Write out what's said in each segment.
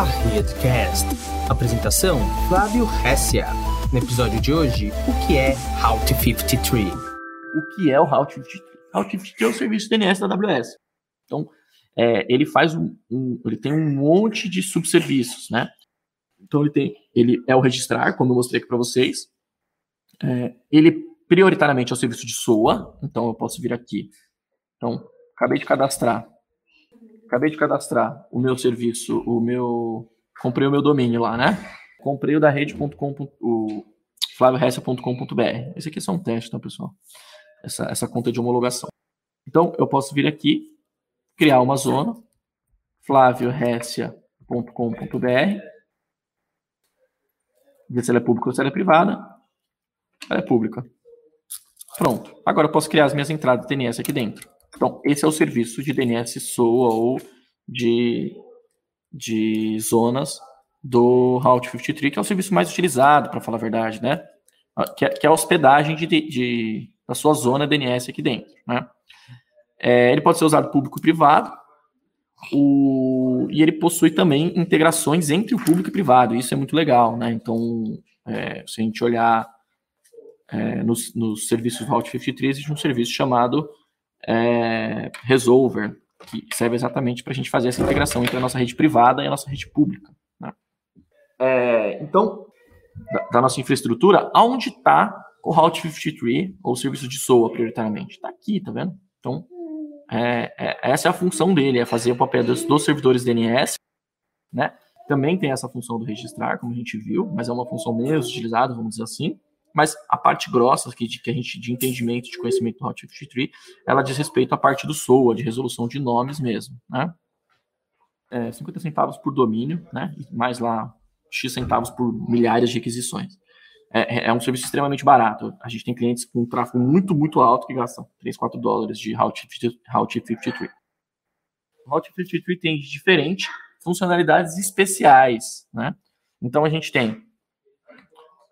Barrettcast. Apresentação: Flávio Hessia. No episódio de hoje, o que é Route 53? O que é o Route 53? Route 53 é o serviço DNS da AWS. Então, é, ele faz um, um, ele tem um monte de subserviços, né? Então ele tem, ele é o registrar, como eu mostrei aqui para vocês. É, ele prioritariamente é o serviço de SOA, então eu posso vir aqui. Então, acabei de cadastrar acabei de cadastrar o meu serviço, o meu. Comprei o meu domínio lá, né? Comprei o da rede.com, o flaviohessa.com.br. Esse aqui é só um teste, tá, pessoal? Essa, essa conta de homologação. Então, eu posso vir aqui, criar uma zona, flaviohessia.com.br, ver se ela é pública ou se ela é privada. Ela é pública. Pronto. Agora eu posso criar as minhas entradas DNS aqui dentro. Então, esse é o serviço de DNS SOA ou de, de zonas do Route 53, que é o serviço mais utilizado, para falar a verdade, né? Ah, que é, que é a hospedagem de, de, da sua zona DNS aqui dentro, né? É, ele pode ser usado público e privado, o, e ele possui também integrações entre o público e privado, isso é muito legal, né? Então, é, se a gente olhar é, nos, nos serviços Route 53, existe um serviço chamado é, Resolver, que serve exatamente para a gente fazer essa integração entre a nossa rede privada e a nossa rede pública. Né? É, então, da, da, nossa infraestrutura, aonde está o Route 53, ou o serviço de SOA, prioritariamente? Está aqui, tá vendo? Então, é, é, essa é a função dele, é fazer o papel dos, dos servidores DNS, né? Também tem essa função do registrar, como a gente viu, mas é uma função menos utilizada, vamos dizer assim. Mas a parte grossa que, que a gente de entendimento, de conhecimento do Hot 53, ela diz respeito à parte do SOA, de resolução de nomes mesmo, né? É, 50 centavos por domínio, né? Mais lá X centavos por milhares de requisições. É, é, é um serviço extremamente barato. A gente tem clientes com um tráfego muito, muito alto que gastam 3, 4 dólares de Route 53. O Route 53 tem de diferente funcionalidades especiais, né? Então a gente tem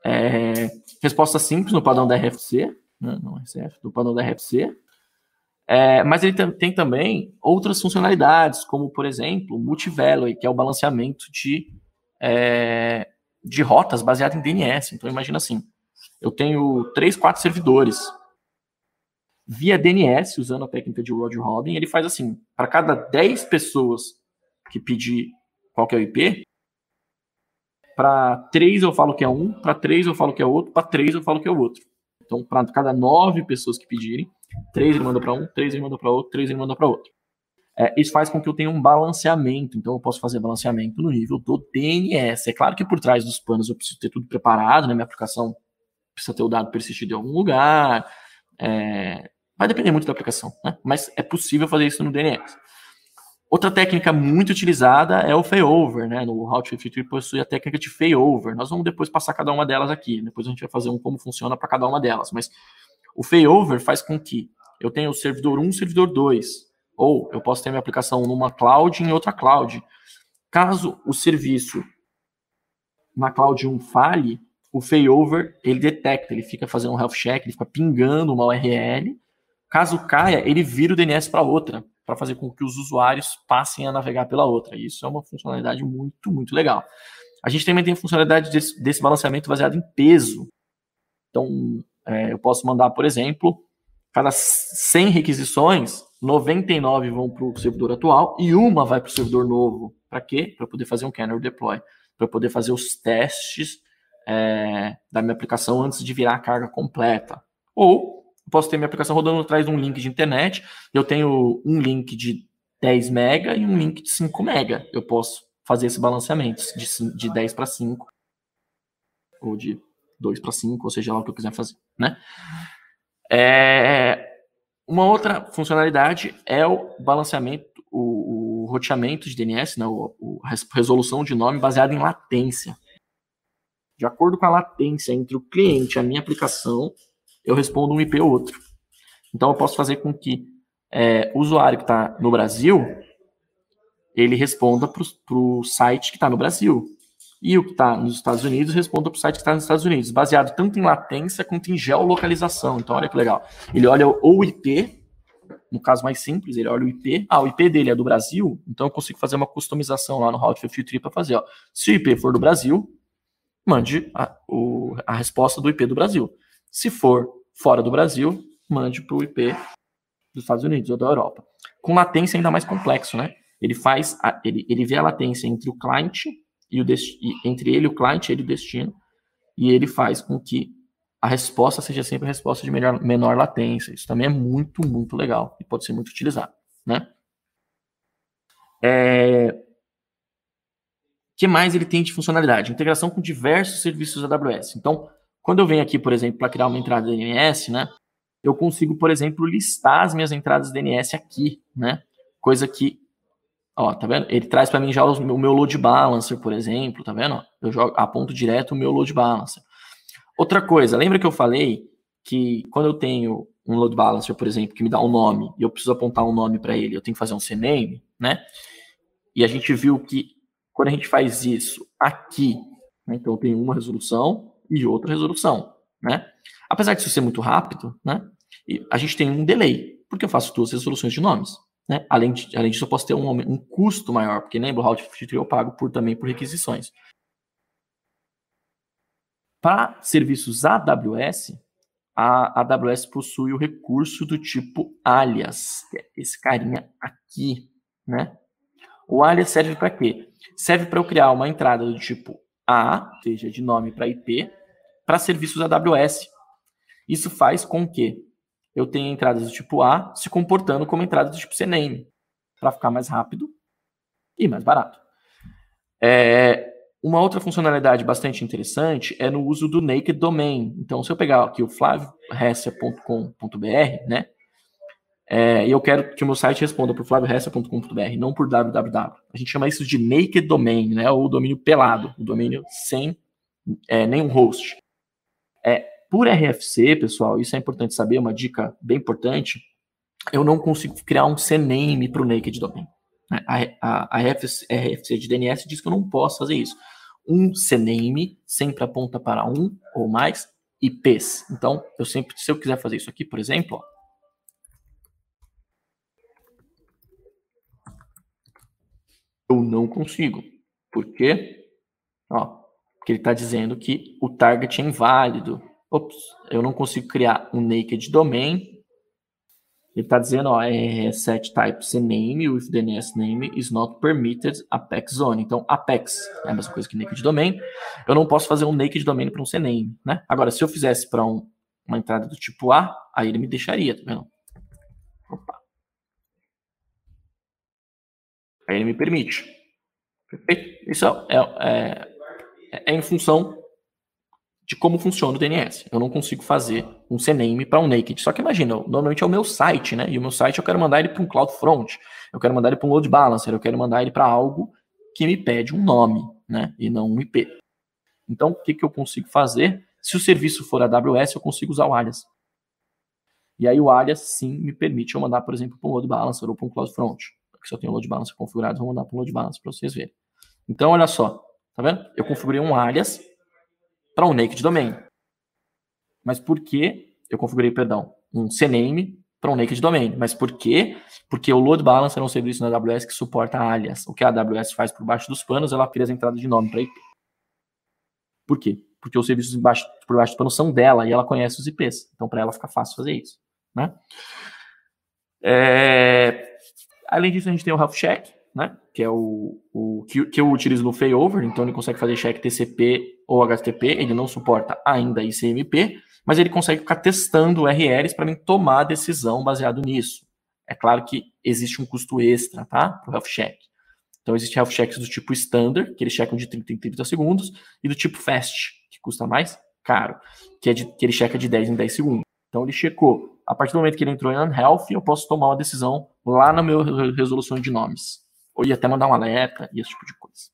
é, resposta simples no padrão da RFC, né, não RCF, do padrão da RFC. É, mas ele tem também outras funcionalidades, como, por exemplo, multivalue, que é o balanceamento de, é, de rotas baseado em DNS. Então, imagina assim, eu tenho três, quatro servidores. Via DNS, usando a técnica de Roger Robin, ele faz assim, para cada 10 pessoas que pedir qual que é o IP, para três eu falo que é um, para três eu falo que é outro, para três eu falo que é outro. Então, para cada nove pessoas que pedirem, três ele manda para um, três ele manda para outro, três ele manda para outro. É, isso faz com que eu tenha um balanceamento. Então, eu posso fazer balanceamento no nível do DNS. É claro que por trás dos panos eu preciso ter tudo preparado, né? Minha aplicação precisa ter o dado persistido em algum lugar. É, vai depender muito da aplicação, né? Mas é possível fazer isso no DNS. Outra técnica muito utilizada é o failover, né? No Route 53 possui a técnica de failover. Nós vamos depois passar cada uma delas aqui. Depois a gente vai fazer um como funciona para cada uma delas. Mas o failover faz com que eu tenha o servidor 1, servidor 2. Ou eu posso ter minha aplicação numa cloud e em outra cloud. Caso o serviço na cloud 1 falhe, o failover ele detecta, ele fica fazendo um health check, ele fica pingando uma URL. Caso caia, ele vira o DNS para outra para fazer com que os usuários passem a navegar pela outra. Isso é uma funcionalidade muito, muito legal. A gente também tem funcionalidade desse, desse balanceamento baseado em peso. Então, é, eu posso mandar, por exemplo, cada 100 requisições, 99 vão para o servidor atual e uma vai para o servidor novo. Para quê? Para poder fazer um kernel deploy, para poder fazer os testes é, da minha aplicação antes de virar a carga completa. Ou posso ter minha aplicação rodando atrás de um link de internet. Eu tenho um link de 10 mega e um link de 5 mega. Eu posso fazer esse balanceamento de, de 10 para 5 ou de 2 para 5, ou seja lá o que eu quiser fazer, né? É, uma outra funcionalidade é o balanceamento, o, o roteamento de DNS, né, o, o, a resolução de nome baseada em latência. De acordo com a latência entre o cliente e a minha aplicação, eu respondo um IP ou outro. Então eu posso fazer com que é, o usuário que está no Brasil ele responda para o site que está no Brasil. E o que está nos Estados Unidos responda para o site que está nos Estados Unidos, baseado tanto em latência quanto em geolocalização. Então, olha que legal. Ele olha o IP no caso mais simples, ele olha o IP. Ah, o IP dele é do Brasil, então eu consigo fazer uma customização lá no Route 53 para fazer. Ó. Se o IP for do Brasil, mande a, o, a resposta do IP do Brasil. Se for fora do Brasil, mande para o IP dos Estados Unidos ou da Europa. Com latência ainda mais complexo, né? Ele faz, a, ele, ele vê a latência entre o cliente e o entre ele, o cliente, ele e o destino, e ele faz com que a resposta seja sempre a resposta de melhor, menor latência. Isso também é muito, muito legal e pode ser muito utilizado, né? É... que mais ele tem de funcionalidade? Integração com diversos serviços AWS. Então, quando eu venho aqui, por exemplo, para criar uma entrada DNS, né? Eu consigo, por exemplo, listar as minhas entradas DNS aqui, né? Coisa que, ó, tá vendo? Ele traz para mim já o meu load balancer, por exemplo, tá vendo? Eu jogo, aponto direto o meu load balancer. Outra coisa, lembra que eu falei que quando eu tenho um load balancer, por exemplo, que me dá um nome e eu preciso apontar um nome para ele, eu tenho que fazer um CNAME, né? E a gente viu que quando a gente faz isso aqui, né, então eu tenho uma resolução e outra resolução, né? Apesar disso ser muito rápido, né? A gente tem um delay, porque eu faço duas resoluções de nomes. Né? Além, de, além disso, eu posso ter um, um custo maior, porque lembra, o Route 53 eu pago por, também por requisições. Para serviços AWS, a AWS possui o recurso do tipo alias, que é esse carinha aqui, né? O alias serve para quê? Serve para eu criar uma entrada do tipo A, seja de nome para IP, para serviços AWS. Isso faz com que eu tenha entradas do tipo A se comportando como entrada do tipo CNAME, para ficar mais rápido e mais barato. É, uma outra funcionalidade bastante interessante é no uso do naked domain. Então, se eu pegar aqui o flaviohessia.com.br, né? É, e eu quero que o meu site responda por flaviohessia.com.br, não por www. A gente chama isso de naked domain, né? Ou domínio pelado, o domínio sem é, nenhum host. É, por RFC, pessoal, isso é importante saber, uma dica bem importante. Eu não consigo criar um CNAME para o naked domain. Né? A, a, a RFC, RFC de DNS diz que eu não posso fazer isso. Um CNAME sempre aponta para um ou mais IPs. Então, eu sempre, se eu quiser fazer isso aqui, por exemplo, ó, eu não consigo. Por quê? Porque ele está dizendo que o target é inválido. Ops, eu não consigo criar um naked domain ele está dizendo, ó, é set type name with DNS name is not permitted Apex Zone. Então, Apex é a mesma coisa que naked domain. Eu não posso fazer um naked domain para um CNAME, né? Agora, se eu fizesse para um, uma entrada do tipo A, aí ele me deixaria, tá vendo? Opa. Aí ele me permite. Perfeito? Isso é, é, é, em função de como funciona o DNS. Eu não consigo fazer um CNAME para um naked. Só que imagina, normalmente é o meu site, né? E o meu site eu quero mandar ele para um CloudFront, eu quero mandar ele para um load balancer, eu quero mandar ele para algo que me pede um nome, né? E não um IP. Então, o que, que eu consigo fazer? Se o serviço for AWS, eu consigo usar o alias. E aí o alias, sim, me permite eu mandar, por exemplo, para um load balancer ou para um CloudFront. Porque se eu tenho um load balancer configurado, vou mandar para um load balancer para vocês verem. Então, olha só, tá vendo? Eu configurei um alias para um naked domain. Mas por que eu configurei, perdão, um CNAME para um naked domain? Mas por quê? Porque o load balancer é um serviço na AWS que suporta alias. O que a AWS faz por baixo dos panos, ela cria as entradas de nome para IP. Por quê? Porque os serviços embaixo, por baixo dos panos são dela e ela conhece os IPs. Então, para ela fica fácil fazer isso. Né? É... Além disso, a gente tem o Health Check, né? Que é o, o que, que, eu utilizo no failover, então ele consegue fazer check TCP ou HTTP, ele não suporta ainda ICMP, mas ele consegue ficar testando URLs para mim tomar a decisão baseado nisso. É claro que existe um custo extra, tá? Para o health check. Então, existem health checks do tipo standard, que eles checam de 30 em 30 segundos, e do tipo fast, que custa mais caro, que, é de, que ele checa de 10 em 10 segundos. Então, ele checou. A partir do momento que ele entrou em unhealth, eu posso tomar uma decisão lá na minha resolução de nomes ou ia até mandar um alerta e esse tipo de coisa.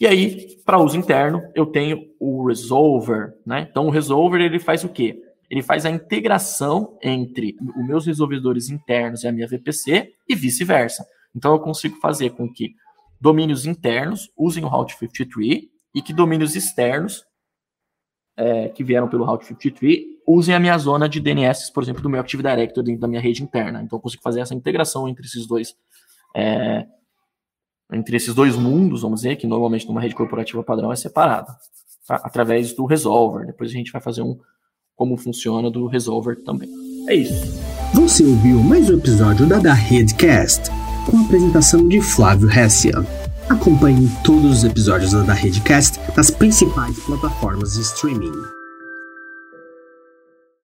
E aí, para uso interno, eu tenho o resolver, né? Então o resolver ele faz o quê? Ele faz a integração entre os meus resolvedores internos e a minha VPC e vice-versa. Então eu consigo fazer com que domínios internos usem o Route 53 e que domínios externos é, que vieram pelo Route 53 usem a minha zona de DNS, por exemplo, do meu Active Directory dentro da minha rede interna. Então eu consigo fazer essa integração entre esses dois é, entre esses dois mundos, vamos dizer, que normalmente numa rede corporativa padrão é separada, tá? através do resolver. Depois a gente vai fazer um como funciona do resolver também. É isso. Você ouviu mais um episódio da Da Redcast, com a apresentação de Flávio Hessia. Acompanhe todos os episódios da Da Redcast nas principais plataformas de streaming.